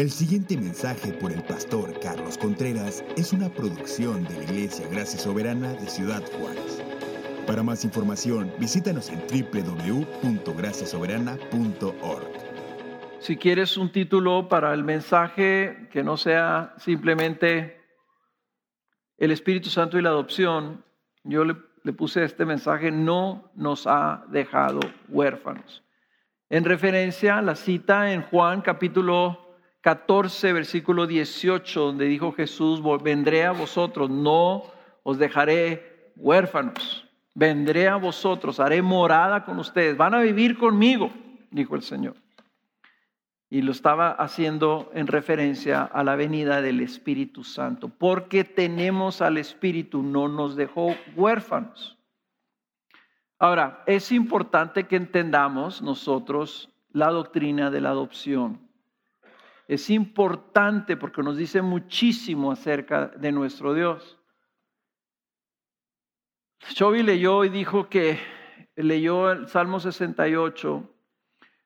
El siguiente mensaje por el pastor Carlos Contreras es una producción de la Iglesia Gracia Soberana de Ciudad Juárez. Para más información, visítanos en www.graciasoberana.org. Si quieres un título para el mensaje que no sea simplemente el Espíritu Santo y la adopción, yo le, le puse este mensaje, no nos ha dejado huérfanos. En referencia a la cita en Juan capítulo 14, versículo 18, donde dijo Jesús, vendré a vosotros, no os dejaré huérfanos, vendré a vosotros, haré morada con ustedes, van a vivir conmigo, dijo el Señor. Y lo estaba haciendo en referencia a la venida del Espíritu Santo, porque tenemos al Espíritu, no nos dejó huérfanos. Ahora, es importante que entendamos nosotros la doctrina de la adopción es importante porque nos dice muchísimo acerca de nuestro Dios. Chovy leyó y dijo que leyó el Salmo 68,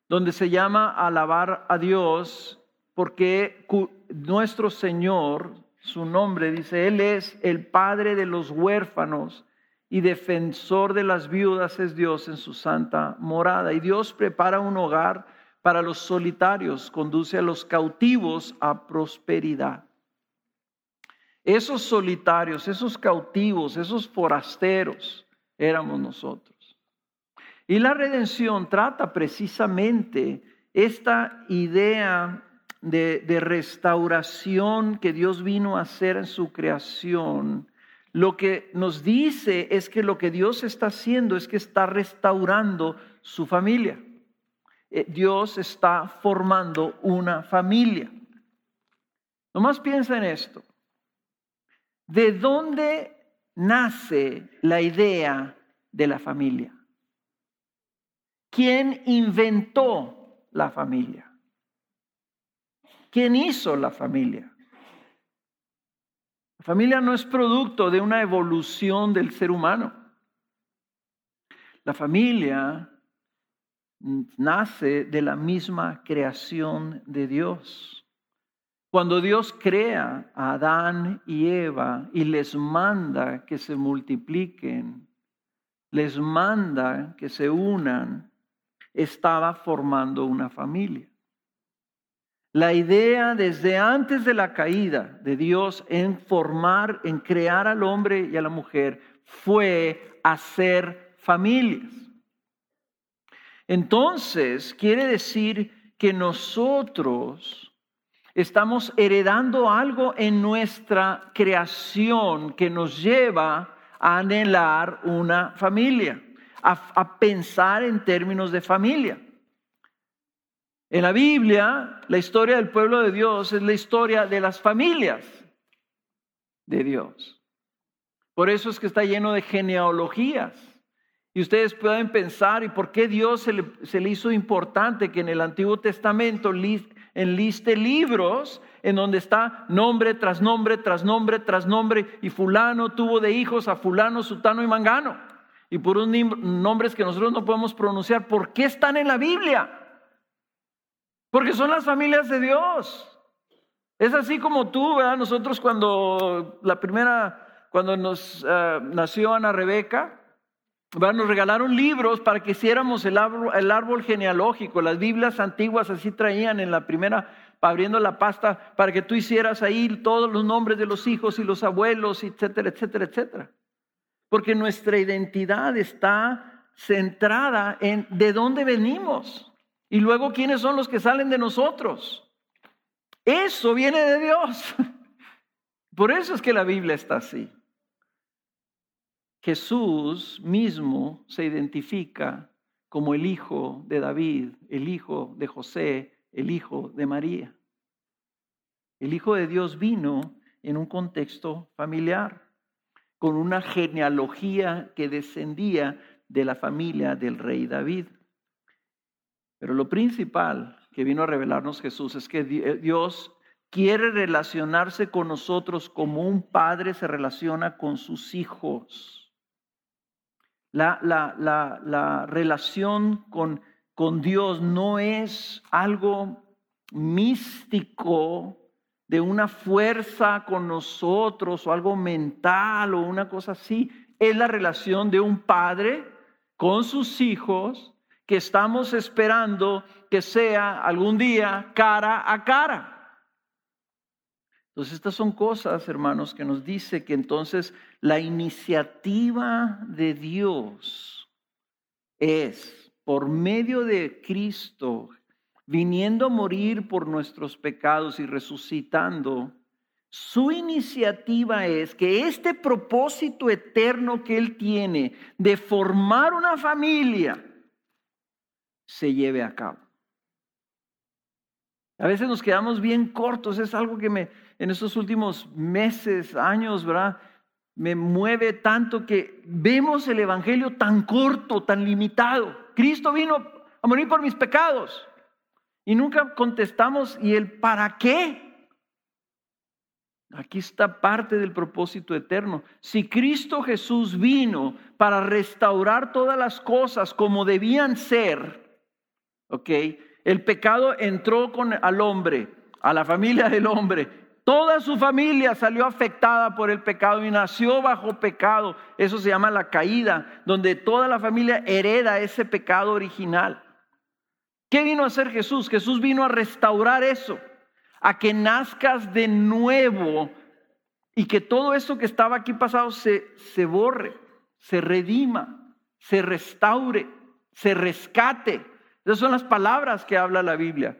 donde se llama alabar a Dios porque nuestro Señor, su nombre dice, Él es el Padre de los huérfanos y defensor de las viudas es Dios en su santa morada. Y Dios prepara un hogar para los solitarios, conduce a los cautivos a prosperidad. Esos solitarios, esos cautivos, esos forasteros éramos nosotros. Y la redención trata precisamente esta idea de, de, restauración que Dios vino a hacer en su creación. Lo que nos dice es que lo que Dios está haciendo es que está restaurando su familia. Eh, Dios está formando una familia. Nomás piensa en esto. ¿De dónde nace la idea de la familia? ¿Quién inventó la familia? ¿Quién hizo la familia? La familia no es producto de una evolución del ser humano. La familia nace de la misma creación de Dios. Cuando Dios crea a Adán y Eva y les manda que se multipliquen, les manda que se unan, estaba formando una familia. La idea desde antes de la caída de Dios en formar, en crear al hombre y a la mujer, fue hacer familias. Entonces, quiere decir que nosotros estamos heredando algo en nuestra creación que nos lleva a anhelar una familia, a, pensar en términos de familia. En la Biblia, la historia del pueblo de Dios es la historia de las familias de Dios. Por eso es que está lleno de genealogías. Y ustedes pueden pensar, ¿y por qué Dios se le, hizo importante que en el Antiguo Testamento enliste libros en donde está nombre tras nombre, tras nombre, tras nombre, y fulano tuvo de hijos a fulano, sutano y mangano? Y por unos nombres que nosotros no podemos pronunciar, ¿por qué están en la Biblia? Porque son las familias de Dios. Es así como tú, ¿verdad? Nosotros cuando la primera, cuando nos ah, nació Ana Rebeca, nos regalaron libros para que hiciéramos el árbol, genealógico. Las Biblias antiguas así traían en la primera, abriendo la pasta, para que tú hicieras ahí todos los nombres de los hijos y los abuelos, etcétera, etcétera, etcétera. Porque nuestra identidad está centrada en de dónde venimos y luego quiénes son los que salen de nosotros. Eso viene de Dios. Por eso es que la Biblia está así. Jesús mismo se identifica como el hijo de David, el hijo de José, el hijo de María. El hijo de Dios vino en un contexto familiar, con una genealogía que descendía de la familia del rey David. Pero lo principal que vino a revelarnos Jesús es que Dios quiere relacionarse con nosotros como un padre se relaciona con sus hijos. La, la, relación con, con, Dios no es algo místico de una fuerza con nosotros o algo mental o una cosa así. Es la relación de un padre con sus hijos que estamos esperando que sea algún día cara a cara. Entonces estas son cosas, hermanos, que nos dice que entonces la iniciativa de Dios es por medio de Cristo viniendo a morir por nuestros pecados y resucitando, su iniciativa es que este propósito eterno que Él tiene de formar una familia se lleve a cabo. A veces nos quedamos bien cortos, es algo que me en estos últimos meses, años, ¿verdad? Me mueve tanto que vemos el Evangelio tan corto, tan limitado. Cristo vino a morir por mis pecados. Y nunca contestamos, ¿y el para qué? Aquí está parte del propósito eterno. Si Cristo Jesús vino para restaurar todas las cosas como debían ser, ¿ok? El pecado entró con al hombre, a la familia del hombre. Toda su familia salió afectada por el pecado y nació bajo pecado. Eso se llama la caída, donde toda la familia hereda ese pecado original. ¿Qué vino a hacer Jesús? Jesús vino a restaurar eso, a que nazcas de nuevo y que todo eso que estaba aquí pasado se, se borre, se redima, se restaure, se rescate. Esas son las palabras que habla la Biblia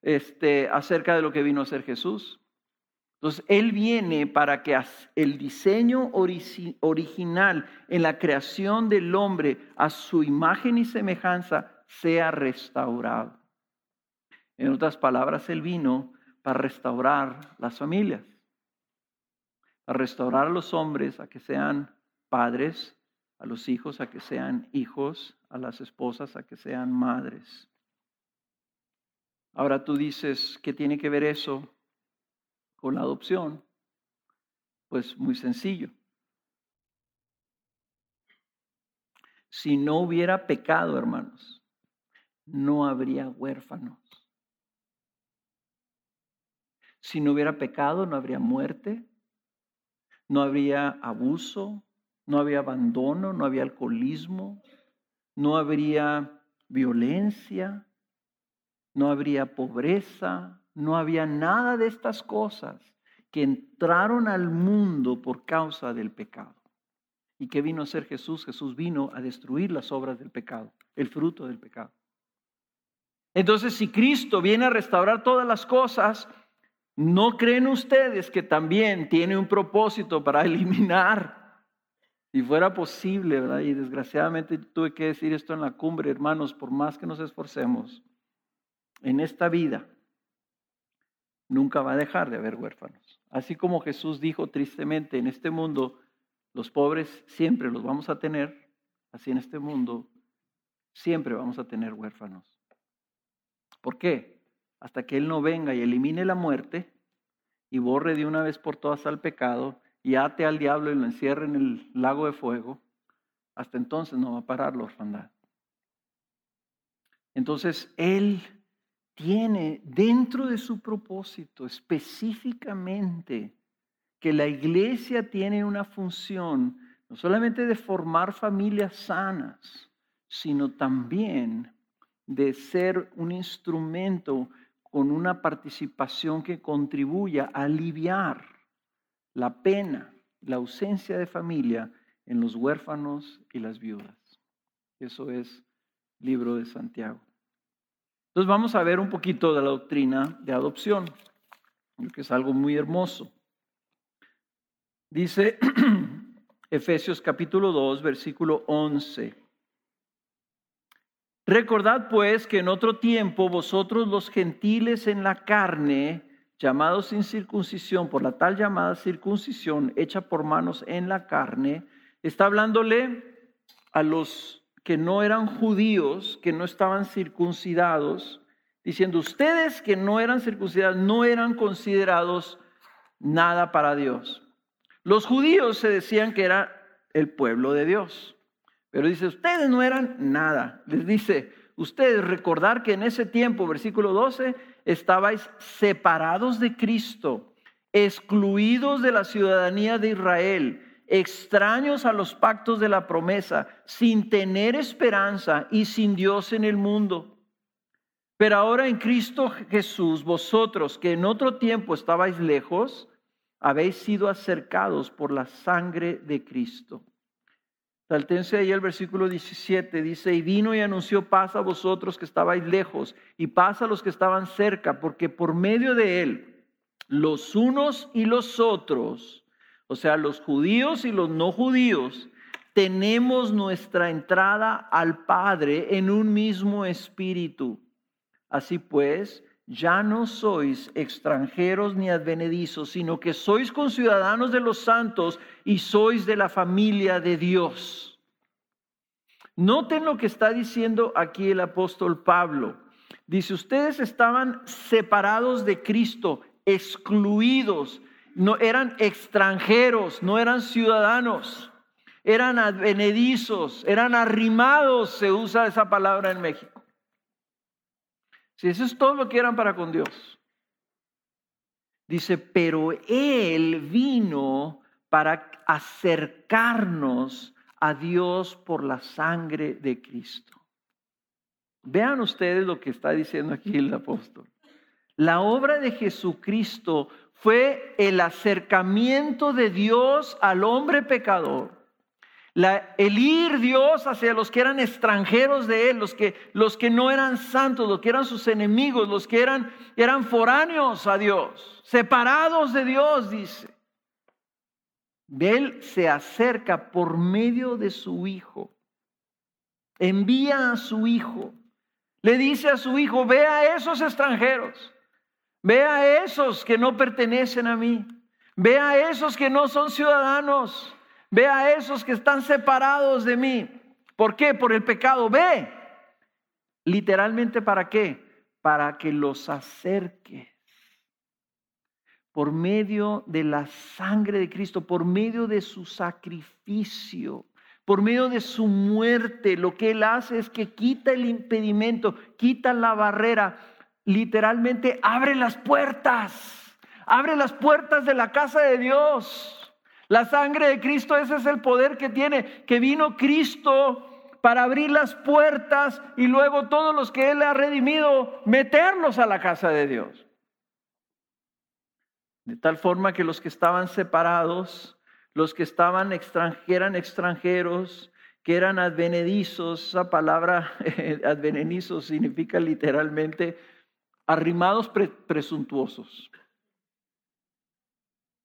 este, acerca de lo que vino a hacer Jesús. Entonces, Él viene para que el diseño original en la creación del hombre a su imagen y semejanza sea restaurado. En otras palabras, Él vino para restaurar las familias, para restaurar a los hombres a que sean padres, a los hijos a que sean hijos, a las esposas a que sean madres. Ahora tú dices, ¿qué tiene que ver eso con la adopción? Pues muy sencillo. Si no hubiera pecado, hermanos, no habría huérfanos. Si no hubiera pecado, no habría muerte, no habría abuso, no habría abandono, no habría alcoholismo, no habría violencia, no habría pobreza, no había nada de estas cosas que entraron al mundo por causa del pecado. ¿Y qué vino a ser Jesús? Jesús vino a destruir las obras del pecado, el fruto del pecado. Entonces, si Cristo viene a restaurar todas las cosas, ¿no creen ustedes que también tiene un propósito para eliminar? Si fuera posible, ¿verdad? Y desgraciadamente tuve que decir esto en la cumbre, hermanos, por más que nos esforcemos, en esta vida nunca va a dejar de haber huérfanos. Así como Jesús dijo tristemente, en este mundo los pobres siempre los vamos a tener, así en este mundo siempre vamos a tener huérfanos. ¿Por qué? Hasta que Él no venga y elimine la muerte y borre de una vez por todas al pecado y ate al diablo y lo encierre en el lago de fuego, hasta entonces no va a parar la orfandad. Entonces Él tiene dentro de su propósito específicamente que la iglesia tiene una función no solamente de formar familias sanas, sino también de ser un instrumento con una participación que contribuya a aliviar la pena, la ausencia de familia en los huérfanos y las viudas. Eso es libro de Santiago. Entonces vamos a ver un poquito de la doctrina de adopción, que es algo muy hermoso. Dice Efesios capítulo 2, versículo 11. Recordad pues que en otro tiempo vosotros los gentiles en la carne, llamados sin circuncisión por la tal llamada circuncisión hecha por manos en la carne, está hablándole a los que no eran judíos, que no estaban circuncidados, diciendo, ustedes que no eran circuncidados no eran considerados nada para Dios. Los judíos se decían que era el pueblo de Dios. Pero dice, ustedes no eran nada. Les dice, ustedes recordar que en ese tiempo, versículo 12, estabais separados de Cristo, excluidos de la ciudadanía de Israel, extraños a los pactos de la promesa, sin tener esperanza y sin Dios en el mundo. Pero ahora en Cristo Jesús, vosotros que en otro tiempo estabais lejos, habéis sido acercados por la sangre de Cristo. Saltense ahí el versículo 17, dice, y vino y anunció paz a vosotros que estabais lejos y paz a los que estaban cerca, porque por medio de él, los unos y los otros, o sea, los judíos y los no judíos, tenemos nuestra entrada al Padre en un mismo espíritu. Así pues, ya no sois extranjeros ni advenedizos, sino que sois conciudadanos de los santos y sois de la familia de Dios. Noten lo que está diciendo aquí el apóstol Pablo. Dice, ustedes estaban separados de Cristo, excluidos, no eran extranjeros, no eran ciudadanos, eran advenedizos, eran arrimados, se usa esa palabra en México. Si eso es todo lo que eran para con Dios. Dice, pero Él vino para acercarnos a Dios por la sangre de Cristo. Vean ustedes lo que está diciendo aquí el apóstol. La obra de Jesucristo fue el acercamiento de Dios al hombre pecador el ir Dios hacia los que eran extranjeros de Él, los que, no eran santos, los que eran sus enemigos, los que eran, eran foráneos a Dios, separados de Dios, dice. Él se acerca por medio de su Hijo. Envía a su Hijo. Le dice a su Hijo, ve a esos extranjeros. Ve a esos que no pertenecen a mí. Ve a esos que no son ciudadanos. Ve a esos que están separados de mí. ¿Por qué? Por el pecado. Ve. Literalmente, ¿para qué? Para que los acerques. Por medio de la sangre de Cristo, por medio de su sacrificio, por medio de su muerte, lo que Él hace es que quita el impedimento, quita la barrera, literalmente abre las puertas, abre las puertas de la casa de Dios. La sangre de Cristo, ese es el poder que tiene, que vino Cristo para abrir las puertas y luego todos los que Él ha redimido, meterlos a la casa de Dios. De tal forma que los que estaban separados, los que estaban eran extranjeros, que eran advenedizos, esa palabra advenedizos significa literalmente arrimados presuntuosos.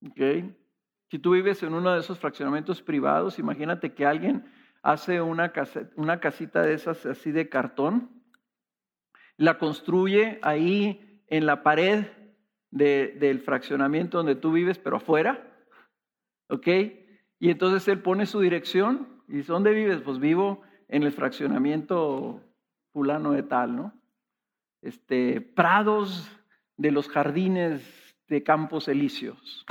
¿Okay? Si tú vives en uno de esos fraccionamientos privados, imagínate que alguien hace una, casita de esas así de cartón, la construye ahí en la pared del fraccionamiento donde tú vives, pero afuera, ¿ok? Y entonces él pone su dirección y dice, ¿dónde vives? Pues vivo en el fraccionamiento fulano de tal, ¿no? Este, prados de los jardines de Campos Elíseos.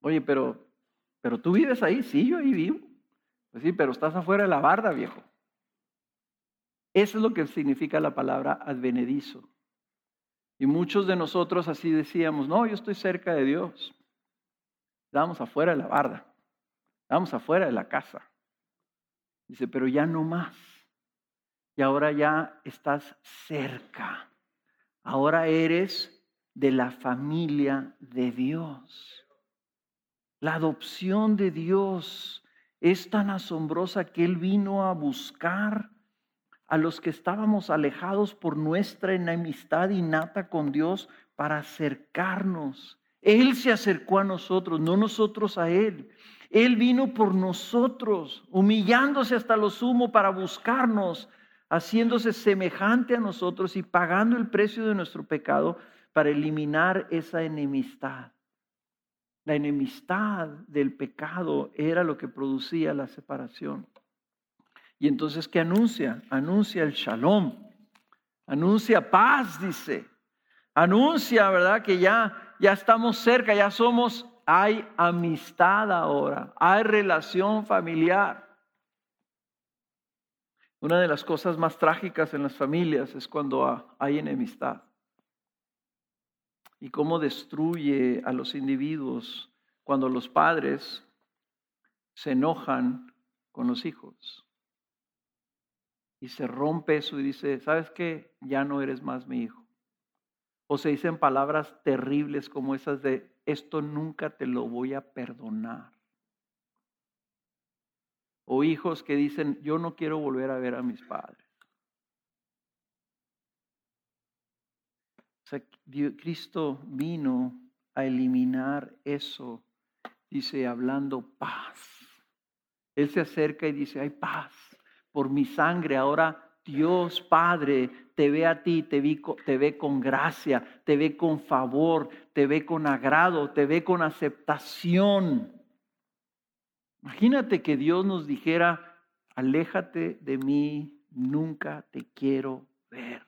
Oye, pero, pero tú vives ahí, sí, yo ahí vivo. Pues sí, pero estás afuera de la barda, viejo. Eso es lo que significa la palabra advenedizo. Y muchos de nosotros así decíamos, no, yo estoy cerca de Dios. Estamos afuera de la barda. Estamos afuera de la casa. Dice, pero ya no más. Y ahora ya estás cerca. Ahora eres de la familia de Dios. La adopción de Dios es tan asombrosa que Él vino a buscar a los que estábamos alejados por nuestra enemistad innata con Dios para acercarnos. Él se acercó a nosotros, no nosotros a Él. Él vino por nosotros, humillándose hasta lo sumo para buscarnos, haciéndose semejante a nosotros y pagando el precio de nuestro pecado para eliminar esa enemistad. La enemistad del pecado era lo que producía la separación. Y entonces, ¿qué anuncia? Anuncia el shalom. Anuncia paz, dice. Anuncia, ¿verdad? Que ya, ya estamos cerca, ya somos, hay amistad ahora, hay relación familiar. Una de las cosas más trágicas en las familias es cuando hay enemistad. y cómo destruye a los individuos cuando los padres se enojan con los hijos. Y se rompe eso y dice, ¿sabes qué? Ya no eres más mi hijo. O se dicen palabras terribles como esas de, esto nunca te lo voy a perdonar. O hijos que dicen, yo no quiero volver a ver a mis padres. Cristo vino a eliminar eso, dice, hablando paz. Él se acerca y dice, hay paz por mi sangre. Ahora Dios Padre te ve a ti, te, te ve con gracia, te ve con favor, te ve con agrado, te ve con aceptación. Imagínate que Dios nos dijera, aléjate de mí, nunca te quiero ver.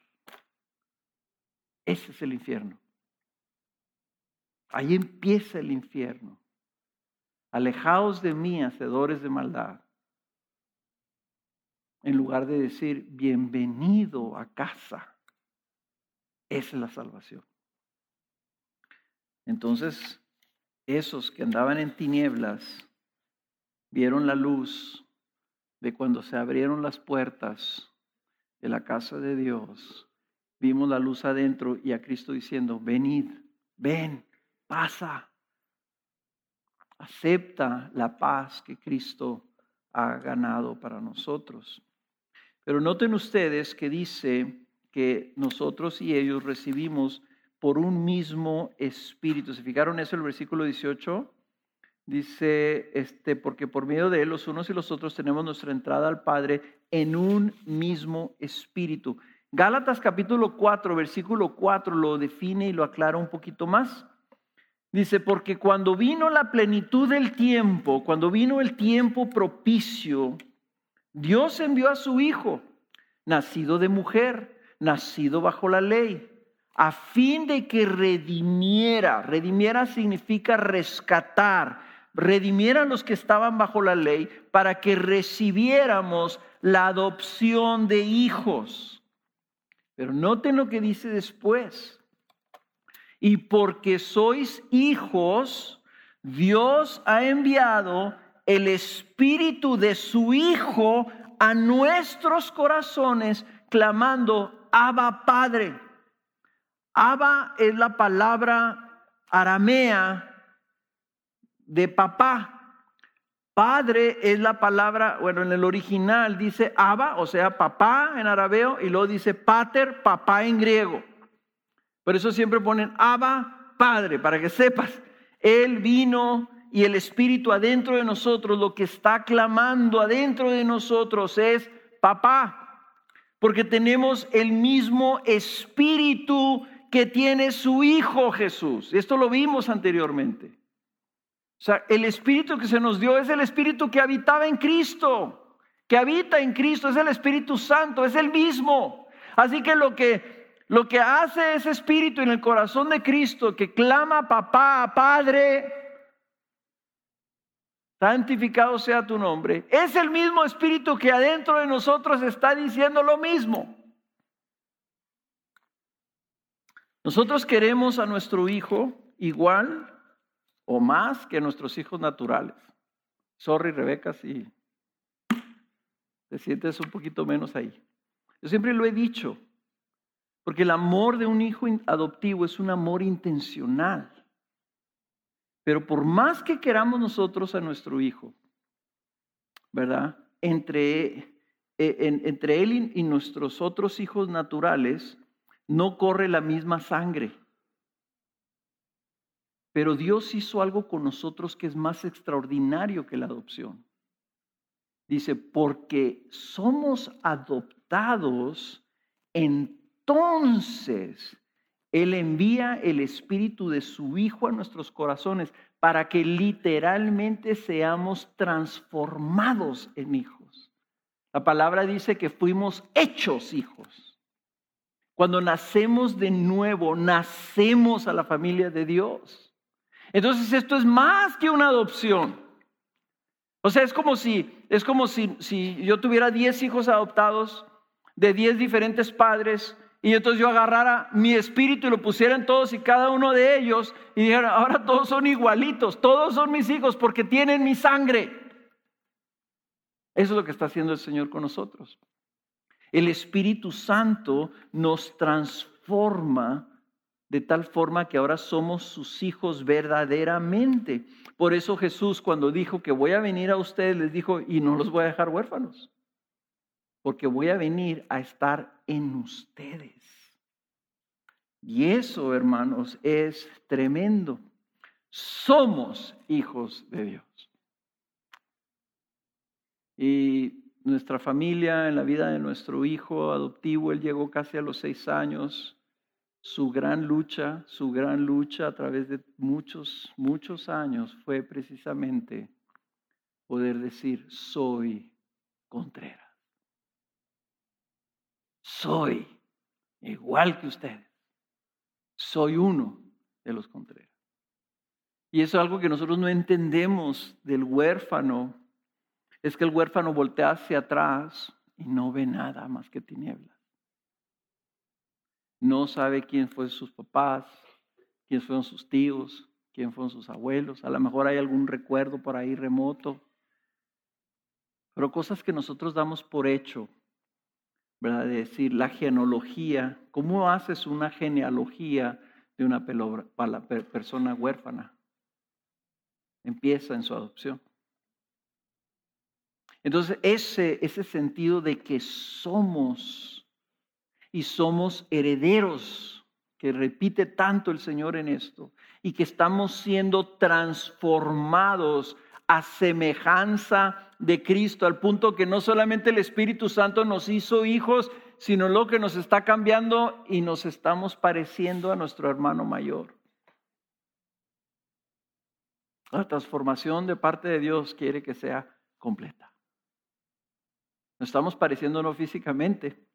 Ese es el infierno. Ahí empieza el infierno. Alejaos de mí, hacedores de maldad. En lugar de decir, bienvenido a casa. Es la salvación. Entonces, esos que andaban en tinieblas vieron la luz de cuando se abrieron las puertas de la casa de Dios vimos la luz adentro y a Cristo diciendo, venid, ven, pasa. Acepta la paz que Cristo ha ganado para nosotros. Pero noten ustedes que dice que nosotros y ellos recibimos por un mismo espíritu. ¿Se fijaron eso en el versículo 18? Dice, este, porque por medio de él los unos y los otros tenemos nuestra entrada al Padre en un mismo espíritu. Gálatas capítulo 4, versículo 4 lo define y lo aclara un poquito más. Dice, porque cuando vino la plenitud del tiempo, cuando vino el tiempo propicio, Dios envió a su Hijo, nacido de mujer, nacido bajo la ley, a fin de que redimiera, redimiera significa rescatar, redimiera a los que estaban bajo la ley para que recibiéramos la adopción de hijos. Pero noten lo que dice después. Y porque sois hijos, Dios ha enviado el espíritu de su Hijo a nuestros corazones, clamando, Abba Padre. Abba es la palabra aramea de papá. Padre es la palabra, bueno, en el original dice Abba, o sea, papá en arameo, y luego dice pater, papá en griego. Por eso siempre ponen Abba, Padre, para que sepas, Él vino y el Espíritu adentro de nosotros, lo que está clamando adentro de nosotros es papá, porque tenemos el mismo Espíritu que tiene su Hijo Jesús. Esto lo vimos anteriormente. O sea, el Espíritu que se nos dio es el Espíritu que habitaba en Cristo, que habita en Cristo, es el Espíritu Santo, es el mismo. Así que lo que, lo que hace ese Espíritu en el corazón de Cristo, que clama papá, Padre, santificado sea tu nombre, es el mismo Espíritu que adentro de nosotros está diciendo lo mismo. Nosotros queremos a nuestro Hijo igual o más que nuestros hijos naturales. Sorry, Rebeca, si te sientes un poquito menos ahí. Yo siempre lo he dicho, porque el amor de un hijo adoptivo es un amor intencional. Pero por más que queramos nosotros a nuestro hijo, ¿verdad? Entre, e, entre él y nuestros otros hijos naturales no corre la misma sangre. Pero Dios hizo algo con nosotros que es más extraordinario que la adopción. Dice, porque somos adoptados, entonces Él envía el Espíritu de su Hijo a nuestros corazones para que literalmente seamos transformados en hijos. La palabra dice que fuimos hechos hijos. Cuando nacemos de nuevo, nacemos a la familia de Dios. Entonces esto es más que una adopción. O sea, es como si, es como si, si yo tuviera 10 hijos adoptados de 10 diferentes padres y entonces yo agarrara mi espíritu y lo pusiera en todos y cada uno de ellos y dijera, ahora todos son igualitos, todos son mis hijos porque tienen mi sangre. Eso es lo que está haciendo el Señor con nosotros. El Espíritu Santo nos transforma de tal forma que ahora somos sus hijos verdaderamente. Por eso Jesús cuando dijo que voy a venir a ustedes, les dijo, y no los voy a dejar huérfanos porque voy a venir a estar en ustedes. Y eso, hermanos, es tremendo. Somos hijos de Dios. Y nuestra familia, en la vida de nuestro hijo adoptivo, él llegó casi a los seis años. Su gran lucha, su gran lucha a través de muchos, muchos años fue precisamente poder decir, soy Contreras soy igual que ustedes. Soy uno de los Contreras. Y eso es algo que nosotros no entendemos del huérfano. Es que el huérfano voltea hacia atrás y no ve nada más que tinieblas. No sabe quién fue sus papás, quién fueron sus tíos, quién fueron sus abuelos. A lo mejor hay algún recuerdo por ahí remoto. Pero cosas que nosotros damos por hecho ¿verdad? De decir la genealogía, ¿cómo haces una genealogía de una persona huérfana? Empieza en su adopción. Entonces, ese, ese sentido de que somos y somos herederos, que repite tanto el Señor en esto, y que estamos siendo transformados a semejanza de Cristo, al punto que no solamente el Espíritu Santo nos hizo hijos, sino lo que nos está cambiando y nos estamos pareciendo a nuestro hermano mayor. La transformación de parte de Dios quiere que sea completa. Nos estamos pareciendo no físicamente,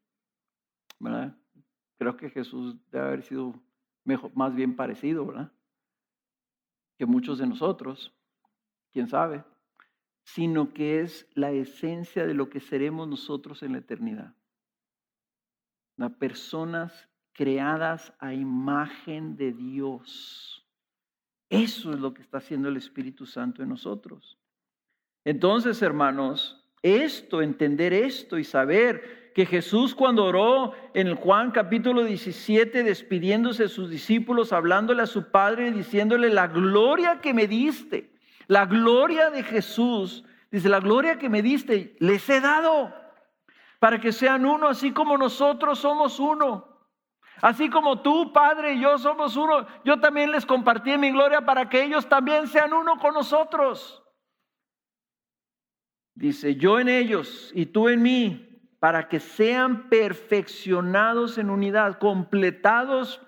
Creo que Jesús debe haber sido mejor, más bien parecido, ¿verdad? Que muchos de nosotros, quién sabe sino que es la esencia de lo que seremos nosotros en la eternidad. Las personas creadas a imagen de Dios. Eso es lo que está haciendo el Espíritu Santo en nosotros. Entonces, hermanos, esto, entender esto y saber que Jesús cuando oró en Juan capítulo 17, despidiéndose de sus discípulos, hablándole a su Padre, diciéndole, la gloria que me diste la gloria de Jesús, dice, la gloria que me diste, les he dado para que sean uno, así como nosotros somos uno. Así como tú, Padre, y yo somos uno, yo también les compartí mi gloria para que ellos también sean uno con nosotros. Dice, yo en ellos y tú en mí, para que sean perfeccionados en unidad, completados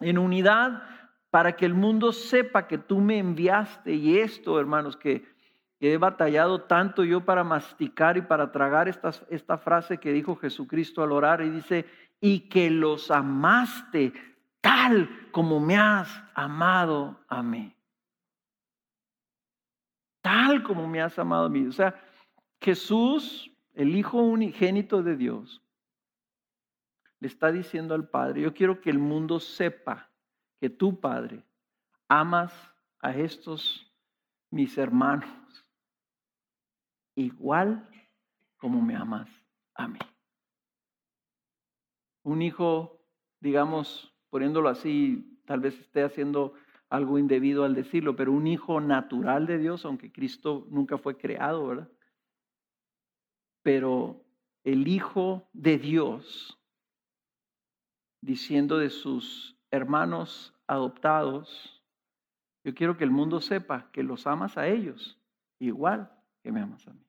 en unidad para que el mundo sepa que tú me enviaste. Y esto, hermanos, que, he batallado tanto yo para masticar y para tragar esta, esta frase que dijo Jesucristo al orar y dice, y que los amaste tal como me has amado a mí. Tal como me has amado a mí. O sea, Jesús, el Hijo unigénito de Dios, le está diciendo al Padre, yo quiero que el mundo sepa que tú, Padre, amas a estos mis hermanos igual como me amas a mí. Un hijo, digamos, poniéndolo así, tal vez esté haciendo algo indebido al decirlo, pero un hijo natural de Dios, aunque Cristo nunca fue creado, ¿verdad? Pero el hijo de Dios, diciendo de sus hermanos adoptados, yo quiero que el mundo sepa que los amas a ellos igual que me amas a mí.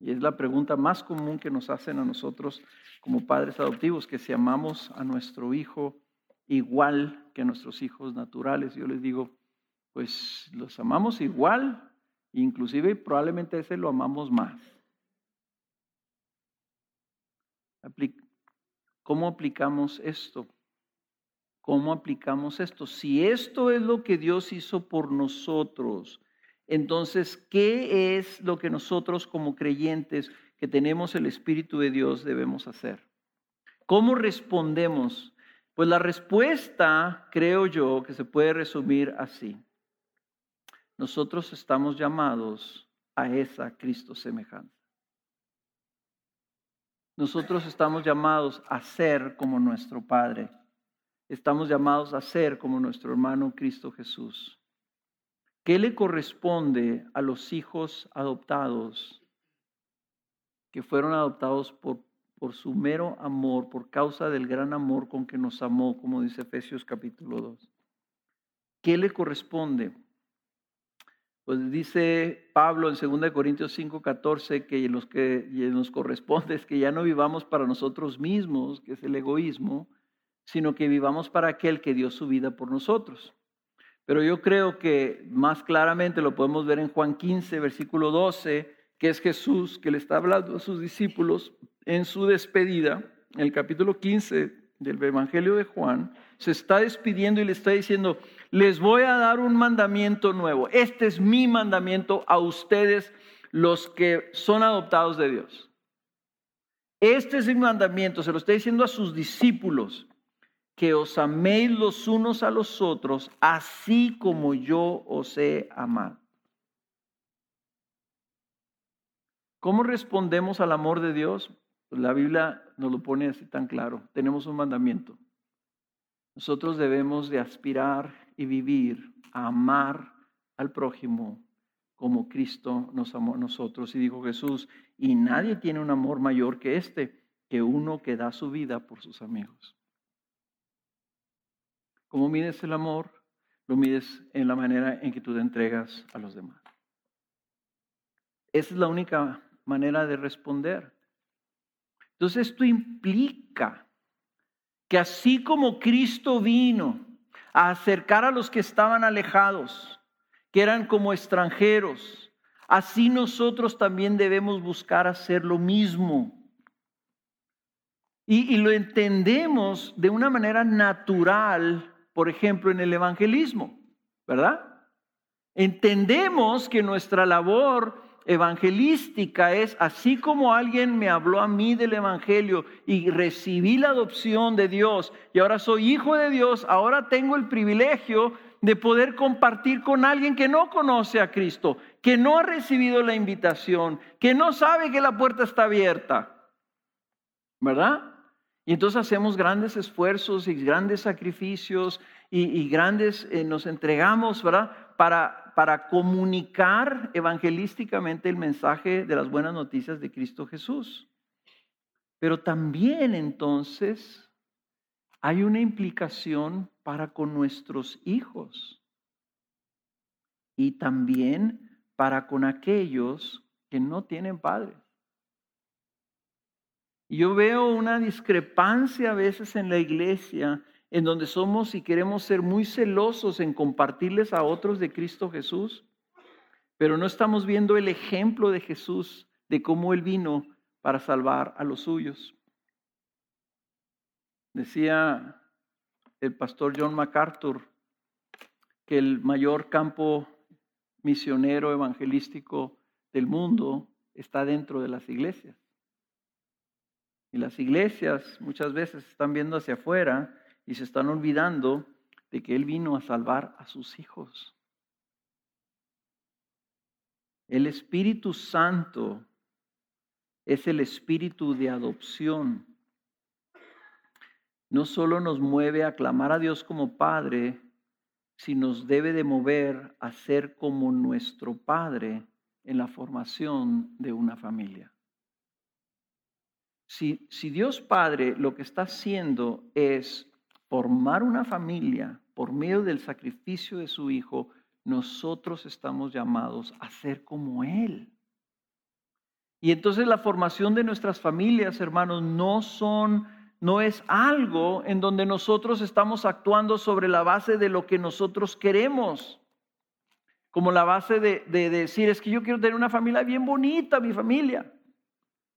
Y es la pregunta más común que nos hacen a nosotros como padres adoptivos, que si amamos a nuestro hijo igual que a nuestros hijos naturales, yo les digo, pues los amamos igual, inclusive probablemente ese lo amamos más. ¿Cómo aplicamos esto? ¿Cómo aplicamos esto? Si esto es lo que Dios hizo por nosotros, entonces, ¿qué es lo que nosotros como creyentes que tenemos el Espíritu de Dios debemos hacer? ¿Cómo respondemos? Pues la respuesta, creo yo, que se puede resumir así. Nosotros estamos llamados a esa Cristo semejanza. Nosotros estamos llamados a ser como nuestro Padre. Estamos llamados a ser como nuestro hermano Cristo Jesús. ¿Qué le corresponde a los hijos adoptados que fueron adoptados por, por su mero amor, por causa del gran amor con que nos amó, como dice Efesios capítulo 2? ¿Qué le corresponde? Pues dice Pablo en 2 Corintios 5, 14 que, los que nos corresponde es que ya no vivamos para nosotros mismos, que es el egoísmo, sino que vivamos para aquel que dio su vida por nosotros. Pero yo creo que más claramente lo podemos ver en Juan 15, versículo 12, que es Jesús que le está hablando a sus discípulos en su despedida, en el capítulo 15 del Evangelio de Juan, se está despidiendo y le está diciendo, les voy a dar un mandamiento nuevo. Este es mi mandamiento a ustedes, los que son adoptados de Dios. Este es el mandamiento, se lo está diciendo a sus discípulos, que os améis los unos a los otros, así como yo os he amado. ¿Cómo respondemos al amor de Dios? Pues la Biblia nos lo pone así tan claro. Tenemos un mandamiento. Nosotros debemos de aspirar y vivir a amar al prójimo como Cristo nos amó a nosotros. Y dijo Jesús, y nadie tiene un amor mayor que este, que uno que da su vida por sus amigos. ¿Cómo mides el amor? Lo mides en la manera en que tú te entregas a los demás. Esa es la única manera de responder. Entonces esto implica que así como Cristo vino a acercar a los que estaban alejados, que eran como extranjeros, así nosotros también debemos buscar hacer lo mismo. Y, lo entendemos de una manera natural, por ejemplo, en el evangelismo, ¿verdad? Entendemos que nuestra labor evangelística es, así como alguien me habló a mí del Evangelio y recibí la adopción de Dios y ahora soy hijo de Dios, ahora tengo el privilegio de poder compartir con alguien que no conoce a Cristo, que no ha recibido la invitación, que no sabe que la puerta está abierta. ¿Verdad? Y entonces hacemos grandes esfuerzos y grandes sacrificios y, grandes, eh, nos entregamos, ¿verdad? Para, para comunicar evangelísticamente el mensaje de las buenas noticias de Cristo Jesús. Pero también entonces hay una implicación para con nuestros hijos y también para con aquellos que no tienen padres. Yo veo una discrepancia a veces en la iglesia en donde somos y queremos ser muy celosos en compartirles a otros de Cristo Jesús, pero no estamos viendo el ejemplo de Jesús, de cómo Él vino para salvar a los suyos. Decía el pastor John MacArthur que el mayor campo misionero evangelístico del mundo está dentro de las iglesias. Y las iglesias muchas veces están viendo hacia afuera y se están olvidando de que Él vino a salvar a sus hijos. El Espíritu Santo es el espíritu de adopción. No solo nos mueve a clamar a Dios como Padre, sino nos debe de mover a ser como nuestro Padre en la formación de una familia. Si, si Dios Padre lo que está haciendo es formar una familia por medio del sacrificio de su Hijo, nosotros estamos llamados a ser como Él. Y entonces la formación de nuestras familias, hermanos, no son, no es algo en donde nosotros estamos actuando sobre la base de lo que nosotros queremos. Como la base de, de decir, es que yo quiero tener una familia bien bonita, mi familia.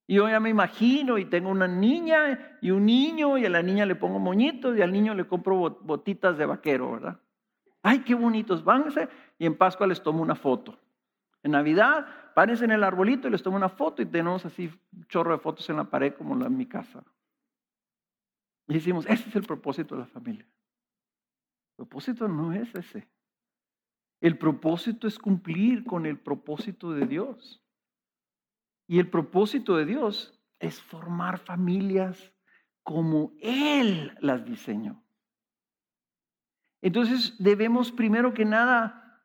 Y yo ya me imagino y tengo una niña y un niño y a la niña le pongo moñitos y al niño le compro botitas de vaquero, ¿verdad? Ay, qué bonitos, váyanse y en Pascua les tomo una foto. En Navidad, párense en el arbolito y les tomo una foto y tenemos así un chorro de fotos en la pared como la en mi casa. Y decimos, ese es el propósito de la familia. El propósito no es ese. El propósito es cumplir con el propósito de Dios. Y el propósito de Dios es formar familias como Él las diseñó. Entonces debemos primero que nada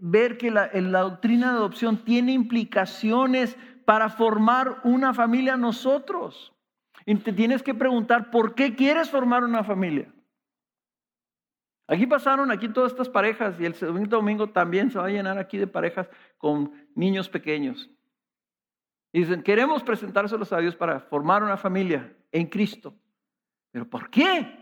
ver que la, doctrina de adopción tiene implicaciones para formar una familia nosotros. Y te tienes que preguntar, ¿por qué quieres formar una familia? Aquí pasaron aquí todas estas parejas y el domingo también se va a llenar aquí de parejas con niños pequeños. Y dicen, queremos presentárselos a Dios para formar una familia en Cristo. ¿Pero por qué?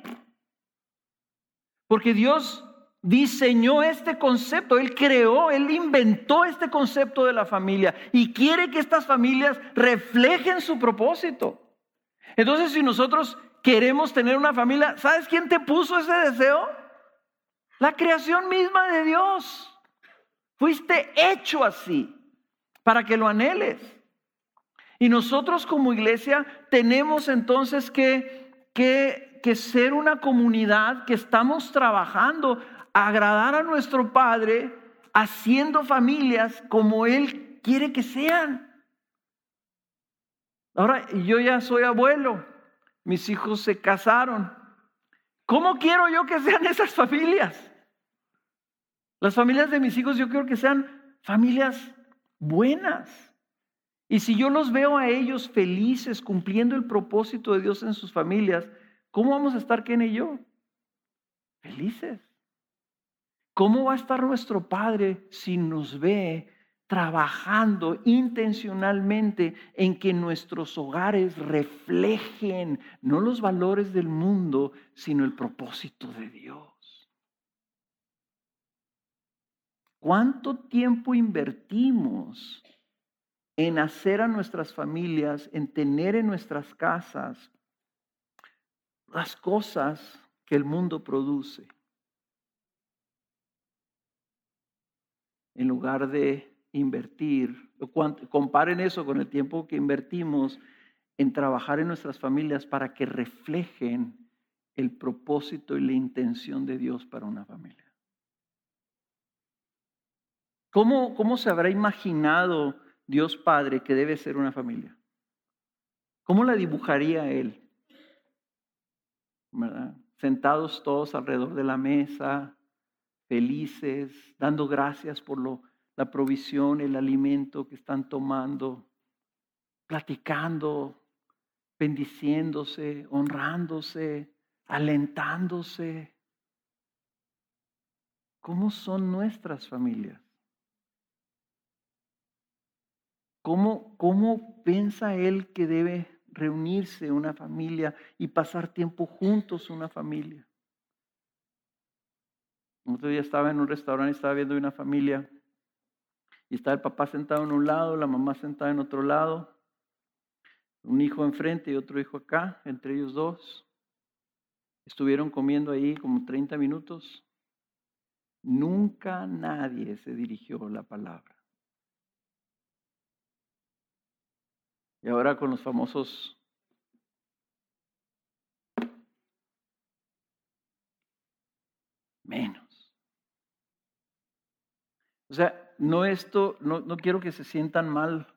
Porque Dios diseñó este concepto, Él creó, Él inventó este concepto de la familia y quiere que estas familias reflejen su propósito. Entonces, si nosotros queremos tener una familia, ¿sabes quién te puso ese deseo? La creación misma de Dios. Fuiste hecho así para que lo anheles. Y nosotros como iglesia tenemos entonces que, que, ser una comunidad que estamos trabajando a agradar a nuestro Padre, haciendo familias como Él quiere que sean. Ahora, yo ya soy abuelo, mis hijos se casaron. ¿Cómo quiero yo que sean esas familias? Las familias de mis hijos yo quiero que sean familias buenas. Y si yo los veo a ellos felices cumpliendo el propósito de Dios en sus familias, ¿cómo vamos a estar Ken y yo? Felices. ¿Cómo va a estar nuestro Padre si nos ve trabajando intencionalmente en que nuestros hogares reflejen no los valores del mundo, sino el propósito de Dios? ¿Cuánto tiempo invertimos en hacer a nuestras familias, en tener en nuestras casas las cosas que el mundo produce? En lugar de invertir, comparen eso con el tiempo que invertimos en trabajar en nuestras familias para que reflejen el propósito y la intención de Dios para una familia. ¿Cómo, se habrá imaginado Dios Padre que debe ser una familia? ¿Cómo la dibujaría Él? Sentados todos alrededor de la mesa, felices, dando gracias por la provisión, el alimento que están tomando, platicando, bendiciéndose, honrándose, alentándose. ¿Cómo son nuestras familias? ¿Cómo, ¿Cómo piensa él que debe reunirse una familia y pasar tiempo juntos una familia? Otro día estaba en un restaurante y estaba viendo una familia y estaba el papá sentado en un lado, la mamá sentada en otro lado, un hijo enfrente y otro hijo acá, entre ellos dos. Estuvieron comiendo ahí como 30 minutos. Nunca nadie se dirigió la palabra. Y ahora con los famosos menos. O sea, no esto, no, no, quiero que se sientan mal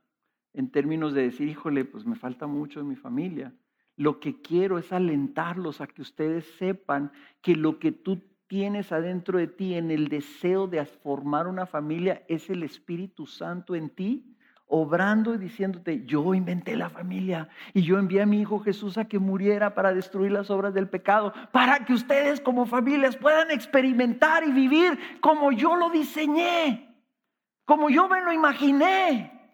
en términos de decir, híjole, pues me falta mucho de mi familia. Lo que quiero es alentarlos a que ustedes sepan que lo que tú tienes adentro de ti en el deseo de formar una familia es el Espíritu Santo en ti obrando y diciéndote, yo inventé la familia y yo envié a mi hijo Jesús a que muriera para destruir las obras del pecado, para que ustedes como familias puedan experimentar y vivir como yo lo diseñé, como yo me lo imaginé,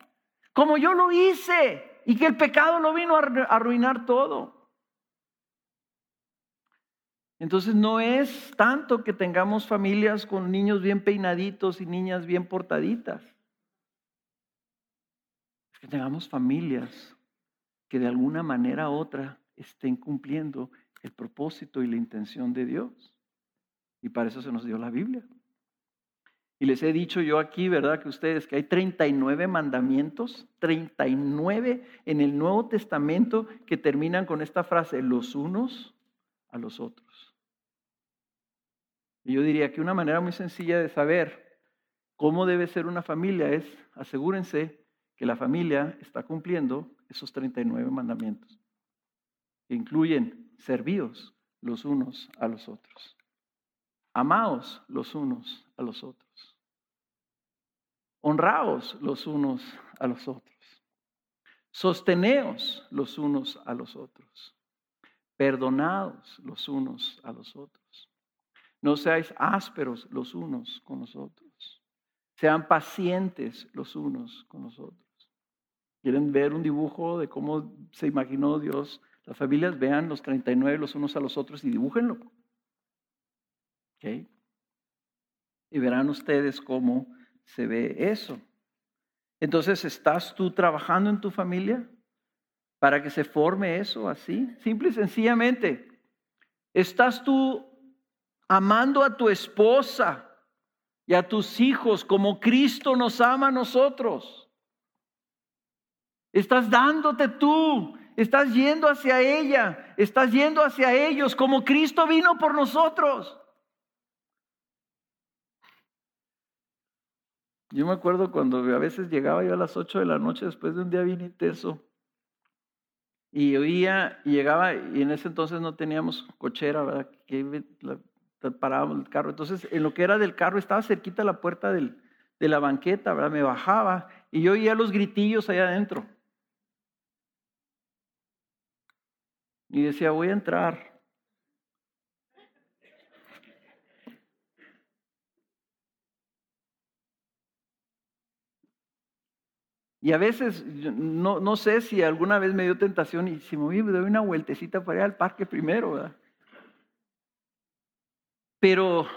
como yo lo hice y que el pecado lo vino a arruinar todo. Entonces no es tanto que tengamos familias con niños bien peinaditos y niñas bien portaditas que tengamos familias que de alguna manera u otra estén cumpliendo el propósito y la intención de Dios. Y para eso se nos dio la Biblia. Y les he dicho yo aquí, ¿verdad? Que ustedes, que hay 39 mandamientos, 39 en el Nuevo Testamento que terminan con esta frase, los unos a los otros. Y yo diría que una manera muy sencilla de saber cómo debe ser una familia es asegúrense que la familia está cumpliendo esos 39 mandamientos, que incluyen servíos los unos a los otros, amaos los unos a los otros honraos los unos a los otros. Sosteneos los unos a los otros. Perdonaos los unos a los otros. No seáis ásperos los unos con los otros. Sean pacientes los unos con los otros. ¿Quieren ver un dibujo de cómo se imaginó Dios? Las familias vean los 39 los unos a los otros y dibújenlo. ¿Okay? Y verán ustedes cómo se ve eso. Entonces, ¿estás tú trabajando en tu familia para que se forme eso así? Simple y sencillamente. ¿Estás tú amando a tu esposa y a tus hijos como Cristo nos ama a nosotros? Estás dándote tú, estás yendo hacia ella, estás yendo hacia ellos como Cristo vino por nosotros. Yo me acuerdo cuando a veces llegaba yo a las 8 de la noche después de un día bien intenso y oía y llegaba y en ese entonces no teníamos cochera, ¿verdad? Que parábamos el carro. Entonces, en lo que era del carro estaba cerquita la puerta de la banqueta, ¿verdad? Me bajaba y yo oía los gritillos allá adentro. Y decía, voy a entrar. Y a veces, no, no, sé si alguna vez me dio tentación y si me voy, doy una vueltecita para ir al parque primero, ¿verdad? Pero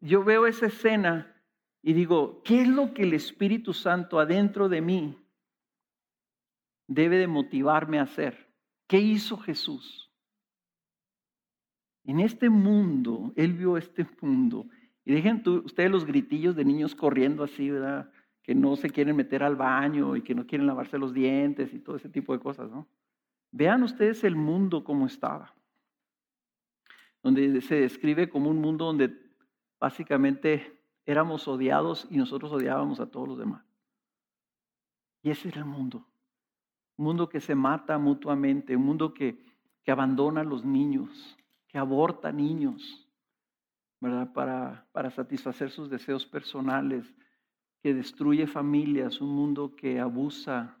yo veo esa escena y digo, ¿qué es lo que el Espíritu Santo adentro de mí debe de motivarme a hacer? ¿Qué hizo Jesús? En este mundo, Él vio este mundo. Y dejen ustedes los gritillos de niños corriendo así, ¿verdad? que no se quieren meter al baño y que no quieren lavarse los dientes y todo ese tipo de cosas, ¿no? Vean ustedes el mundo como estaba, donde se describe como un mundo donde básicamente éramos odiados y nosotros odiábamos a todos los demás. Y ese era el mundo, un mundo que se mata mutuamente, un mundo que, que abandona a los niños, que aborta niños, ¿verdad? Para, para satisfacer sus deseos personales, que destruye familias, un mundo que abusa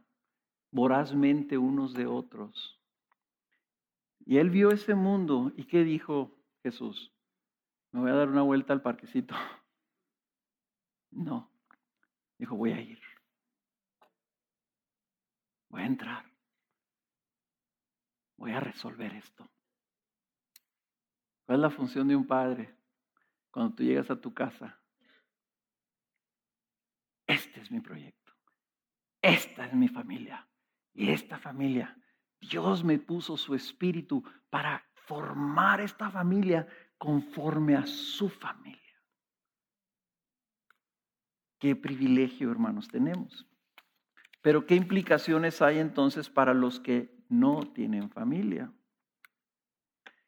vorazmente unos de otros. Y él vio ese mundo y ¿qué dijo Jesús? Me voy a dar una vuelta al parquecito. No, dijo, voy a ir. Voy a entrar. Voy a resolver esto. ¿Cuál es la función de un padre cuando tú llegas a tu casa? Este es mi proyecto. Esta es mi familia. Y esta familia, Dios me puso su espíritu para formar esta familia conforme a su familia. Qué privilegio, hermanos, tenemos. Pero ¿qué implicaciones hay entonces para los que no tienen familia?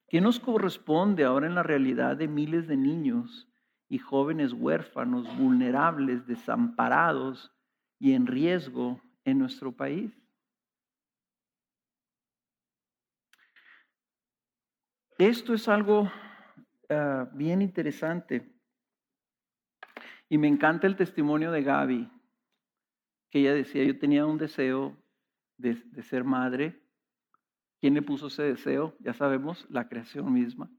¿Qué nos corresponde ahora en la realidad de miles de niños y jóvenes huérfanos, vulnerables, desamparados y en riesgo en nuestro país. Esto es algo ah, bien interesante. Y me encanta el testimonio de Gaby, que ella decía, yo tenía un deseo de, ser madre. ¿Quién le puso ese deseo? Ya sabemos, la creación misma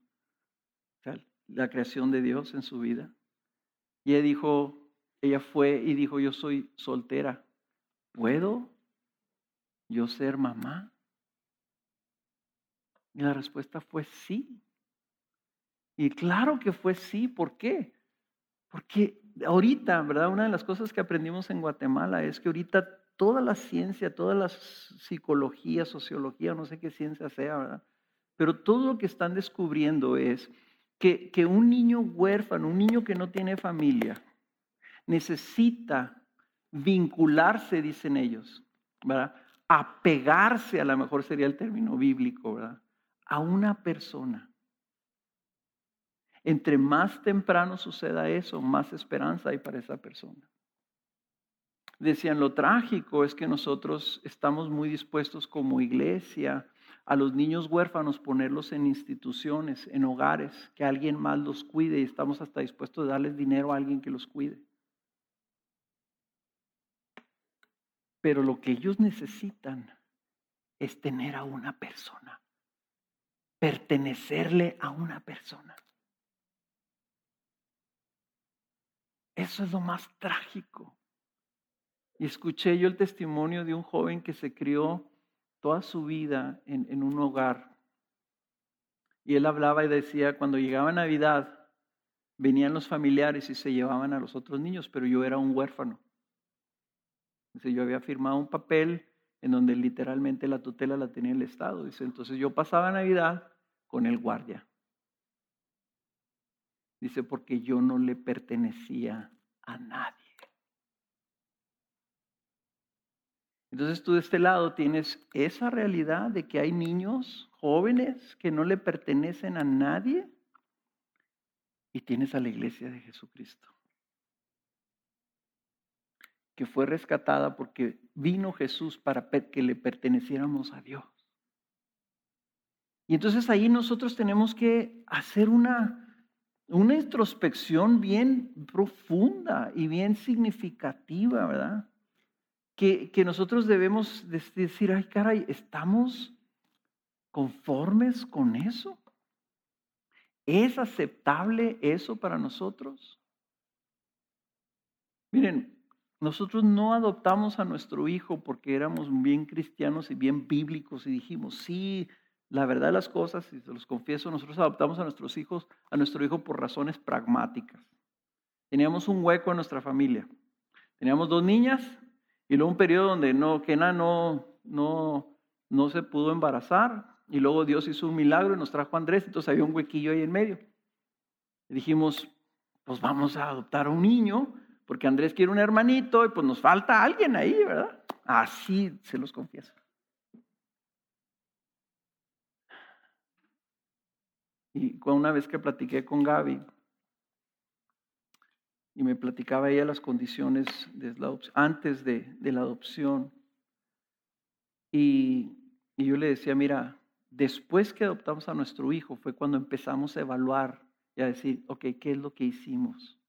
la creación de Dios en su vida. Y ella dijo, ella fue y dijo, yo soy soltera. ¿Puedo yo ser mamá? Y la respuesta fue sí. Y claro que fue sí. ¿Por qué? Porque ahorita, ¿verdad? Una de las cosas que aprendimos en Guatemala es que ahorita toda la ciencia, toda la psicología, sociología, no sé qué ciencia sea, ¿verdad? Pero todo lo que están descubriendo es que, un niño huérfano, un niño que no tiene familia, necesita vincularse, dicen ellos, ¿verdad? Apegarse, a lo mejor sería el término bíblico, ¿verdad? A una persona. Entre más temprano suceda eso, más esperanza hay para esa persona. Decían, lo trágico es que nosotros estamos muy dispuestos como iglesia a los niños huérfanos ponerlos en instituciones, en hogares, que alguien más los cuide y estamos hasta dispuestos a darles dinero a alguien que los cuide. Pero lo que ellos necesitan es tener a una persona, pertenecerle a una persona. Eso es lo más trágico. Y escuché yo el testimonio de un joven que se crió toda su vida en, en un hogar. Y él hablaba y decía, cuando llegaba Navidad, venían los familiares y se llevaban a los otros niños, pero yo era un huérfano. Dice, yo había firmado un papel en donde literalmente la tutela la tenía el Estado. Dice, entonces yo pasaba Navidad con el guardia. Dice, porque yo no le pertenecía a nadie. Entonces tú de este lado tienes esa realidad de que hay niños jóvenes que no le pertenecen a nadie y tienes a la iglesia de Jesucristo, que fue rescatada porque vino Jesús para que le perteneciéramos a Dios. Y entonces ahí nosotros tenemos que hacer una, una introspección bien profunda y bien significativa, ¿verdad? que, nosotros debemos decir, ay caray, ¿estamos conformes con eso? ¿Es aceptable eso para nosotros? Miren, nosotros no adoptamos a nuestro hijo porque éramos bien cristianos y bien bíblicos y dijimos, sí, la verdad de las cosas, y se los confieso, nosotros adoptamos a nuestros hijos, a nuestro hijo por razones pragmáticas. Teníamos un hueco en nuestra familia. Teníamos dos niñas y luego un periodo donde no, Kena no, no, no se pudo embarazar. Y luego Dios hizo un milagro y nos trajo a Andrés. Entonces había un huequillo ahí en medio. Dijimos, pues vamos a adoptar a un niño, porque Andrés quiere un hermanito y pues nos falta alguien ahí, ¿verdad? Así se los confieso. Y una vez que platiqué con Gaby, y me platicaba ella las condiciones antes de, la adopción. Y, yo le decía, mira, después que adoptamos a nuestro hijo fue cuando empezamos a evaluar y a decir, ok, ¿qué es lo que hicimos?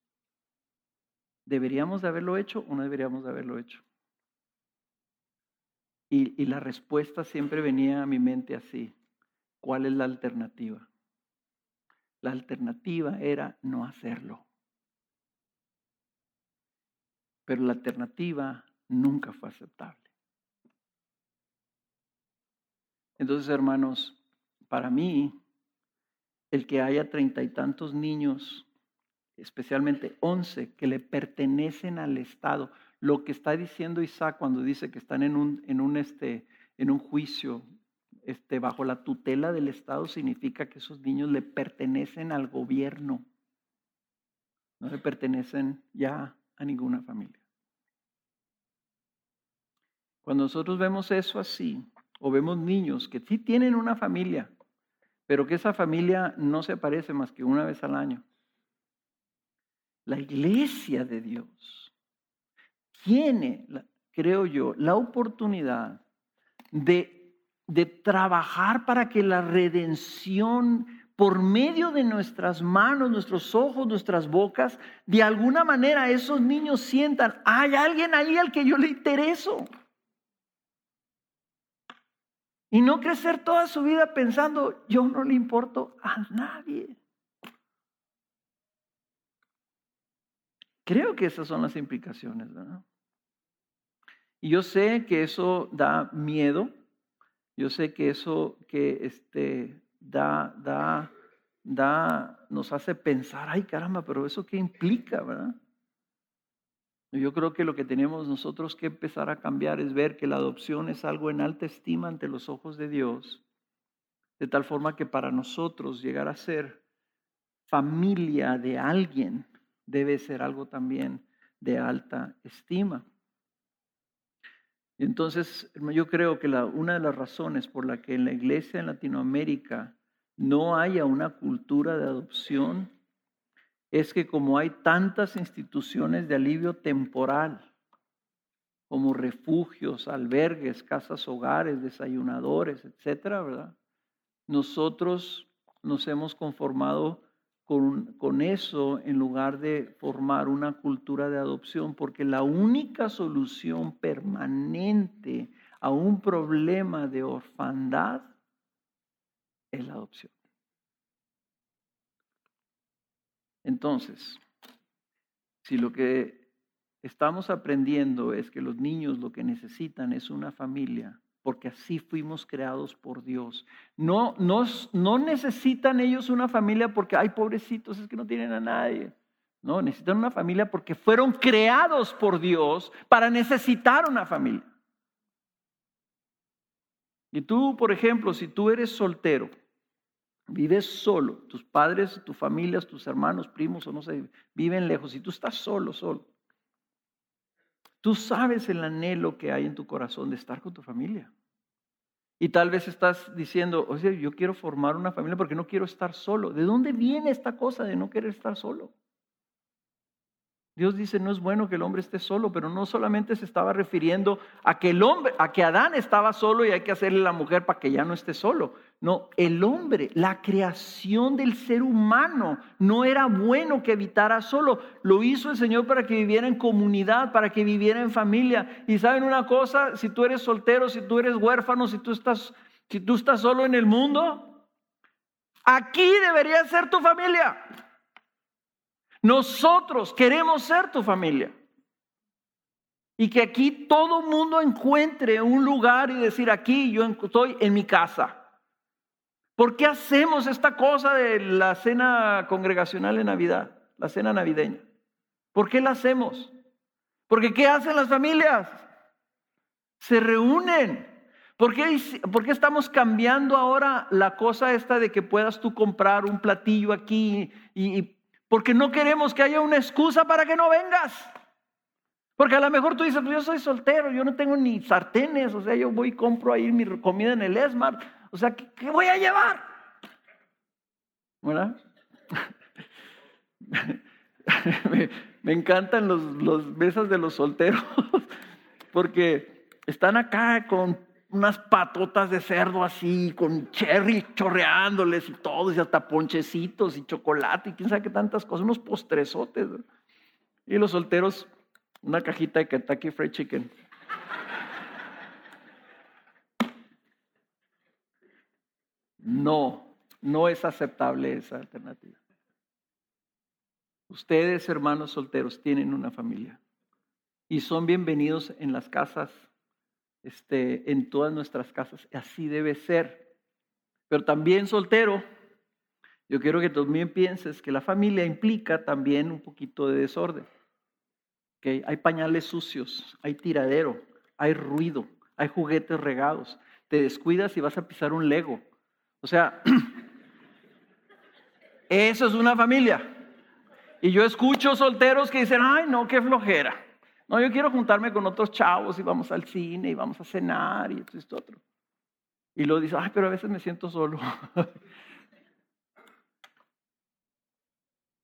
¿Deberíamos de haberlo hecho o no deberíamos de haberlo hecho? Y, la respuesta siempre venía a mi mente así, ¿cuál es la alternativa? La alternativa era no hacerlo. pero la alternativa nunca fue aceptable. Entonces, hermanos, para mí, el que haya treinta y tantos niños, especialmente once, que le pertenecen al Estado, lo que está diciendo Isaac cuando dice que están en un, en un, este, en un juicio este, bajo la tutela del Estado, significa que esos niños le pertenecen al gobierno, no le pertenecen ya a ninguna familia. Cuando nosotros vemos eso así, o vemos niños que sí tienen una familia, pero que esa familia no se aparece más que una vez al año. La iglesia de Dios tiene, creo yo, la oportunidad de, de trabajar para que la redención por medio de nuestras manos, nuestros ojos, nuestras bocas, de alguna manera esos niños sientan, hay alguien ahí al que yo le intereso. Y no crecer toda su vida pensando, yo no le importo a nadie. Creo que esas son las implicaciones, ¿verdad? Y yo sé que eso da miedo. Yo sé que eso que este, da, da, da, nos hace pensar, ay caramba, pero eso qué implica, ¿verdad? Yo creo que lo que tenemos nosotros que empezar a cambiar es ver que la adopción es algo en alta estima ante los ojos de Dios, de tal forma que para nosotros llegar a ser familia de alguien debe ser algo también de alta estima. Entonces, yo creo que una de las razones por la que en la iglesia en Latinoamérica no haya una cultura de adopción es que como hay tantas instituciones de alivio temporal, como refugios, albergues, casas hogares, desayunadores, etcétera, ¿verdad? Nosotros nos hemos conformado con, eso en lugar de formar una cultura de adopción, porque la única solución permanente a un problema de orfandad es la adopción. Entonces, si lo que estamos aprendiendo es que los niños lo que necesitan es una familia, porque así fuimos creados por Dios. No, no, no necesitan ellos una familia porque, ay, pobrecitos, es que no tienen a nadie. No, necesitan una familia porque fueron creados por Dios para necesitar una familia. Y tú, por ejemplo, si tú eres soltero, vives solo, tus padres, tus familias, tus hermanos, primos o no sé, viven lejos y tú estás solo, solo. Tú sabes el anhelo que hay en tu corazón de estar con tu familia. Y tal vez estás diciendo, o sea, yo quiero formar una familia porque no quiero estar solo. ¿De dónde viene esta cosa de no querer estar solo? Dios dice, no es bueno que el hombre esté solo, pero no solamente se estaba refiriendo a que el hombre, a que Adán estaba solo y hay que hacerle la mujer para que ya no esté solo. No, el hombre, la creación del ser humano, no era bueno que habitara solo. Lo hizo el Señor para que viviera en comunidad, para que viviera en familia. Y saben una cosa, si tú eres soltero, si tú eres huérfano, si tú estás, si tú estás solo en el mundo, aquí debería ser tu familia. Nosotros queremos ser tu familia. Y que aquí todo mundo encuentre un lugar y decir, aquí yo estoy en mi casa. ¿Por qué hacemos esta cosa de la cena congregacional de Navidad, la cena navideña? ¿Por qué la hacemos? Porque ¿qué hacen las familias? Se reúnen. ¿Por qué, ¿Por qué, estamos cambiando ahora la cosa esta de que puedas tú comprar un platillo aquí y, y porque no queremos que haya una excusa para que no vengas. Porque a lo mejor tú dices, pues yo soy soltero, yo no tengo ni sartenes, o sea, yo voy y compro ahí mi comida en el Esmart. O sea, ¿qué, voy a llevar? ¿Verdad? me, encantan los, los mesas de los solteros porque están acá con unas patotas de cerdo así, con cherry chorreándoles y todo, y hasta ponchecitos y chocolate y quién sabe qué tantas cosas, unos postrezotes. Y los solteros, una cajita de Kentucky Fried Chicken. No, no es aceptable esa alternativa. Ustedes, hermanos solteros, tienen una familia y son bienvenidos en las casas este, en todas nuestras casas. Así debe ser. Pero también soltero, yo quiero que también pienses que la familia implica también un poquito de desorden. ¿Okay? Hay pañales sucios, hay tiradero, hay ruido, hay juguetes regados. Te descuidas y vas a pisar un lego. O sea, eso es una familia. Y yo escucho solteros que dicen, ay, no, qué flojera. No, yo quiero juntarme con otros chavos y vamos al cine y vamos a cenar y esto y esto otro. Y lo dice, ay, pero a veces me siento solo.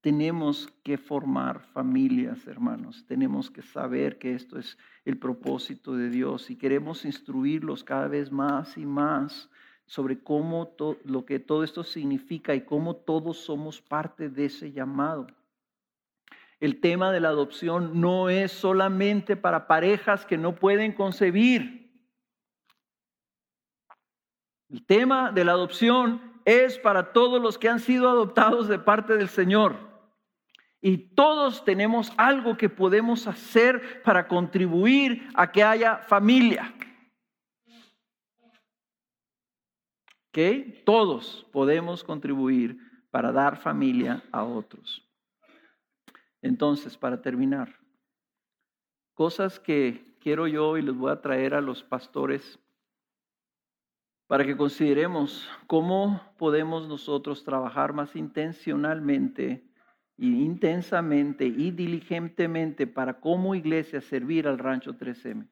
Tenemos que formar familias, hermanos. Tenemos que saber que esto es el propósito de Dios y queremos instruirlos cada vez más y más sobre cómo lo que todo esto significa y cómo todos somos parte de ese llamado. El tema de la adopción no es solamente para parejas que no pueden concebir. El tema de la adopción es para todos los que han sido adoptados de parte del Señor. Y todos tenemos algo que podemos hacer para contribuir a que haya familia. ¿Ok? Todos podemos contribuir para dar familia a otros. Entonces, para terminar, cosas que quiero yo y les voy a traer a los pastores para que consideremos cómo podemos nosotros trabajar más intencionalmente intensamente y diligentemente para como iglesia servir al rancho 3M.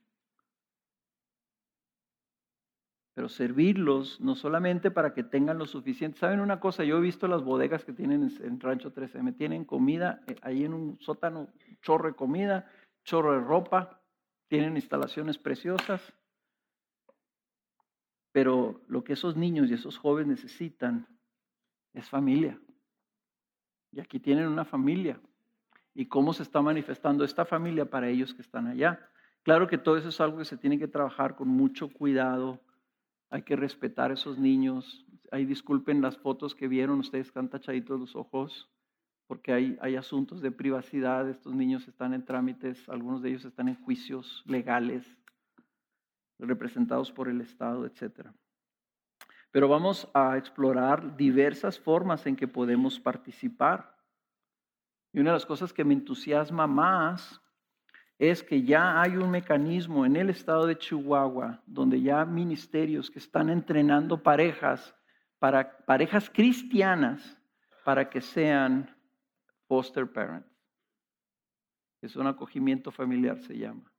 Pero servirlos no solamente para que tengan lo suficiente. ¿Saben una cosa? Yo he visto las bodegas que tienen en Rancho 3M. Tienen comida, eh, ahí en un sótano, chorro de comida, chorro de ropa, tienen instalaciones preciosas. Pero lo que esos niños y esos jóvenes necesitan es familia. Y aquí tienen una familia. ¿Y cómo se está manifestando esta familia para ellos que están allá? Claro que todo eso es algo que se tiene que trabajar con mucho cuidado. Hay que respetar a esos niños. Ahí disculpen las fotos que vieron, ustedes están tachaditos los ojos, porque hay, hay asuntos de privacidad. Estos niños están en trámites, algunos de ellos están en juicios legales, representados por el Estado, etcétera. Pero vamos a explorar diversas formas en que podemos participar. Y una de las cosas que me entusiasma más es que ya hay un mecanismo en el estado de Chihuahua donde ya ministerios que están entrenando parejas para parejas cristianas para que sean foster parents. Es un acogimiento familiar se llama.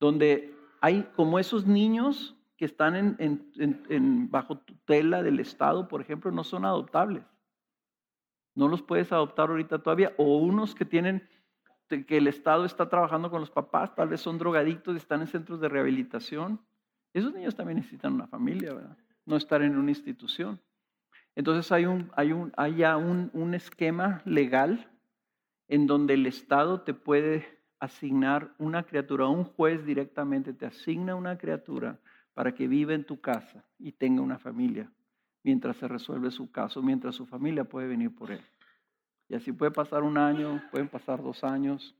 Donde hay como esos niños que están en, bajo tutela del Estado, por ejemplo, no son adoptables. No los puedes adoptar ahorita todavía. O unos que tienen, que el Estado está trabajando con los papás, tal vez son drogadictos y están en centros de rehabilitación. Esos niños también necesitan una familia, ¿verdad? No estar en una institución. Entonces hay, un, hay, un, hay ya un, un esquema legal en donde el Estado te puede asignar una criatura, un juez directamente te asigna una criatura para que viva en tu casa y tenga una familia mientras se resuelve su caso, mientras su familia puede venir por él. Y así puede pasar un año, pueden pasar dos años.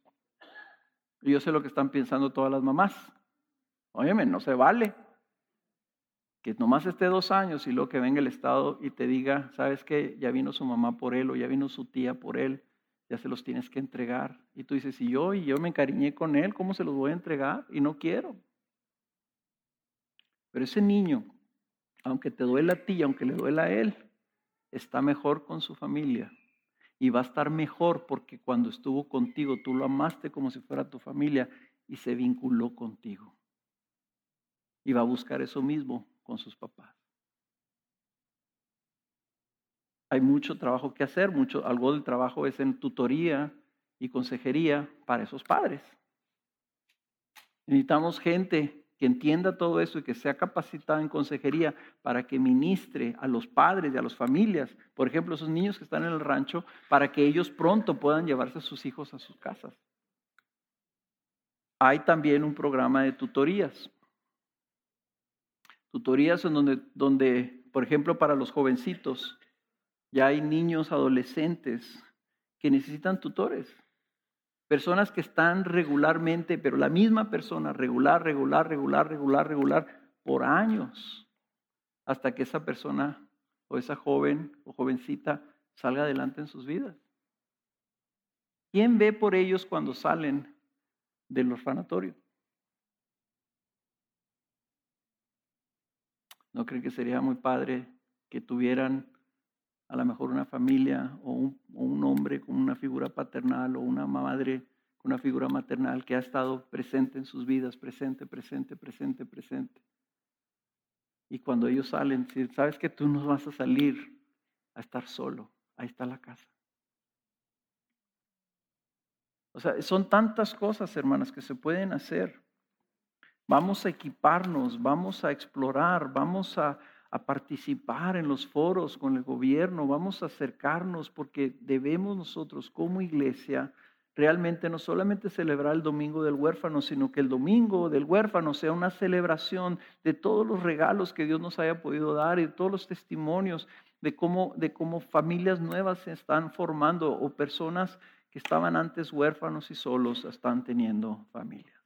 Yo sé lo que están pensando todas las mamás. Óyeme, no se vale que nomás esté dos años y luego que venga el Estado y te diga, ¿sabes qué? Ya vino su mamá por él o ya vino su tía por él, ya se los tienes que entregar. Y tú dices, y yo, y yo me encariñé con él, ¿cómo se los voy a entregar? Y no quiero. Pero ese niño, aunque te duela a ti, aunque le duela a él, está mejor con su familia. Y va a estar mejor porque cuando estuvo contigo, tú lo amaste como si fuera tu familia y se vinculó contigo. Y va a buscar eso mismo con sus papás. Hay mucho trabajo que hacer, mucho, algo del trabajo es en tutoría y consejería para esos padres. Necesitamos gente que entienda todo eso y que sea capacitada en consejería para que ministre a los padres y a las familias, por ejemplo, esos niños que están en el rancho, para que ellos pronto puedan llevarse a sus hijos a sus casas. Hay también un programa de tutorías. Tutorías en donde, donde, por ejemplo, para los jovencitos, ya hay niños, adolescentes que necesitan tutores. Personas que están regularmente, pero la misma persona, regular, regular, regular, regular, regular, por años, hasta que esa persona o esa joven o jovencita salga adelante en sus vidas. ¿Quién ve por ellos cuando salen del orfanatorio? ¿No creen que sería muy padre que tuvieran a lo mejor una familia o un, hombre con una figura paternal o una madre con una figura maternal que ha estado presente en sus vidas, presente, presente, presente, presente. Y cuando ellos salen, sabes que tú no vas a salir a estar solo, ahí está la casa. O sea, son tantas cosas, hermanas, que se pueden hacer. Vamos a equiparnos, vamos a explorar, vamos a, a participar en los foros con el gobierno, vamos a acercarnos porque debemos nosotros como iglesia realmente no solamente celebrar el domingo del huérfano, sino que el domingo del huérfano sea una celebración de todos los regalos que Dios nos haya podido dar y de todos los testimonios de cómo, de cómo familias nuevas se están formando o personas que estaban antes huérfanos y solos están teniendo familia.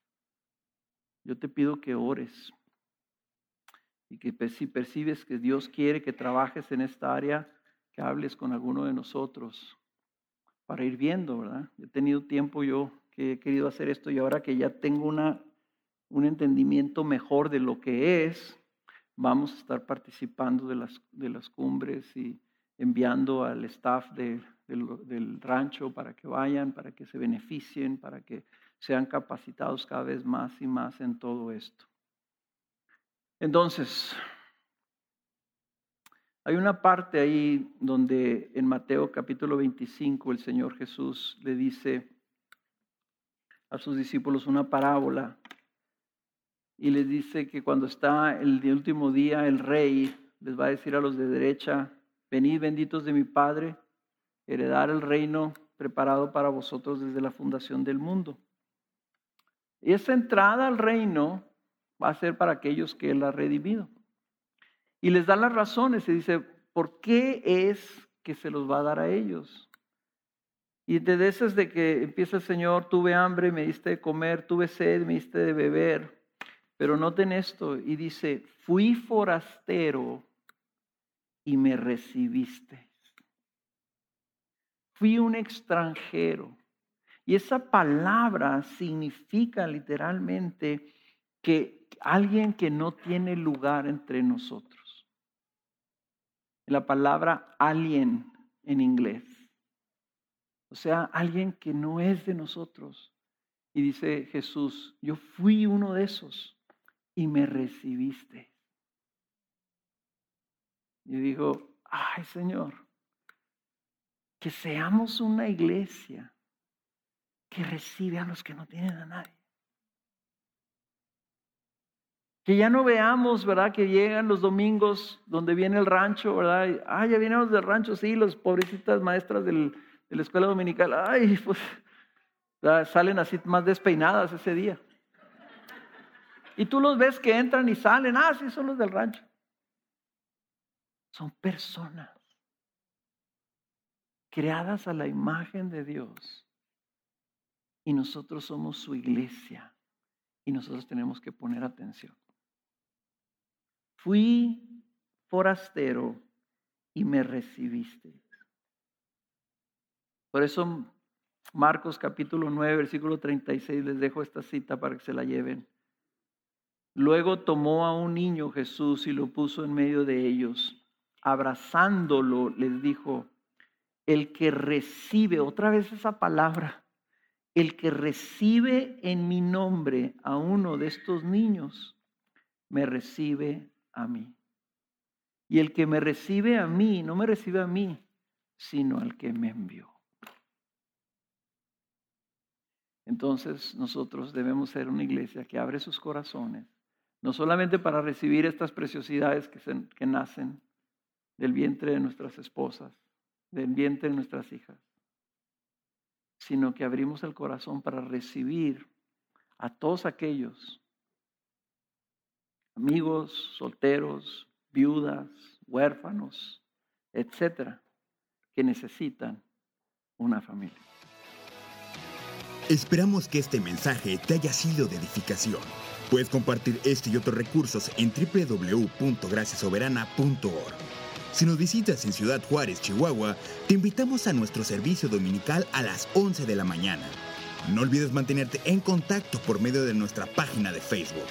Yo te pido que ores y que si percibes que Dios quiere que trabajes en esta área, que hables con alguno de nosotros para ir viendo, ¿verdad? He tenido tiempo yo que he querido hacer esto y ahora que ya tengo una, un entendimiento mejor de lo que es, vamos a estar participando de las, de las cumbres y enviando al staff de, del, rancho para que vayan, para que se beneficien, para que sean capacitados cada vez más y más en todo esto. Entonces, hay una parte ahí donde en Mateo capítulo 25 el Señor Jesús le dice a sus discípulos una parábola y les dice que cuando está el último día el rey les va a decir a los de derecha, venid benditos de mi Padre, heredar el reino preparado para vosotros desde la fundación del mundo. Y esa entrada al reino va a ser para aquellos que Él ha redimido. Y les da las razones y dice, ¿por qué es que se los va a dar a ellos? Y desde esas de que empieza el Señor, tuve hambre, me diste de comer, tuve sed, me diste de beber. Pero noten esto, y dice, fui forastero y me recibiste. Fui un extranjero. Y esa palabra significa literalmente que alguien que no tiene lugar entre nosotros. La palabra alien en inglés. O sea, alguien que no es de nosotros. Y dice Jesús, yo fui uno de esos y me recibiste. Y digo, ay Señor, que seamos una iglesia que recibe a los que no tienen a nadie. Que ya no veamos, ¿verdad? Que llegan los domingos donde viene el rancho, ¿verdad? ah, ya vienen los del rancho, sí, los pobrecitas maestras de la escuela dominical. Ay, pues salen así más despeinadas ese día. Y tú los ves que entran y salen. Ah, sí, son los del rancho. Son personas creadas a la imagen de Dios y nosotros somos su iglesia y nosotros tenemos que poner atención. Fui forastero y me recibiste. Por eso Marcos capítulo 9, versículo 36, les dejo esta cita para que se la lleven. Luego tomó a un niño Jesús y lo puso en medio de ellos. Abrazándolo les dijo, el que recibe, otra vez esa palabra, el que recibe en mi nombre a uno de estos niños, me recibe a mí. Y el que me recibe a mí, no me recibe a mí, sino al que me envió. Entonces nosotros debemos ser una iglesia que abre sus corazones, no solamente para recibir estas preciosidades que, que nacen del vientre de nuestras esposas, del vientre de nuestras hijas, sino que abrimos el corazón para recibir a todos aquellos amigos, solteros, viudas, huérfanos, etcétera, que necesitan una familia. Esperamos que este mensaje te haya sido de edificación. Puedes compartir este y otros recursos en www.graciasoberana.org. Si nos visitas en Ciudad Juárez, Chihuahua, te invitamos a nuestro servicio dominical a las 11 de la mañana. No olvides mantenerte en contacto por medio de nuestra página de Facebook.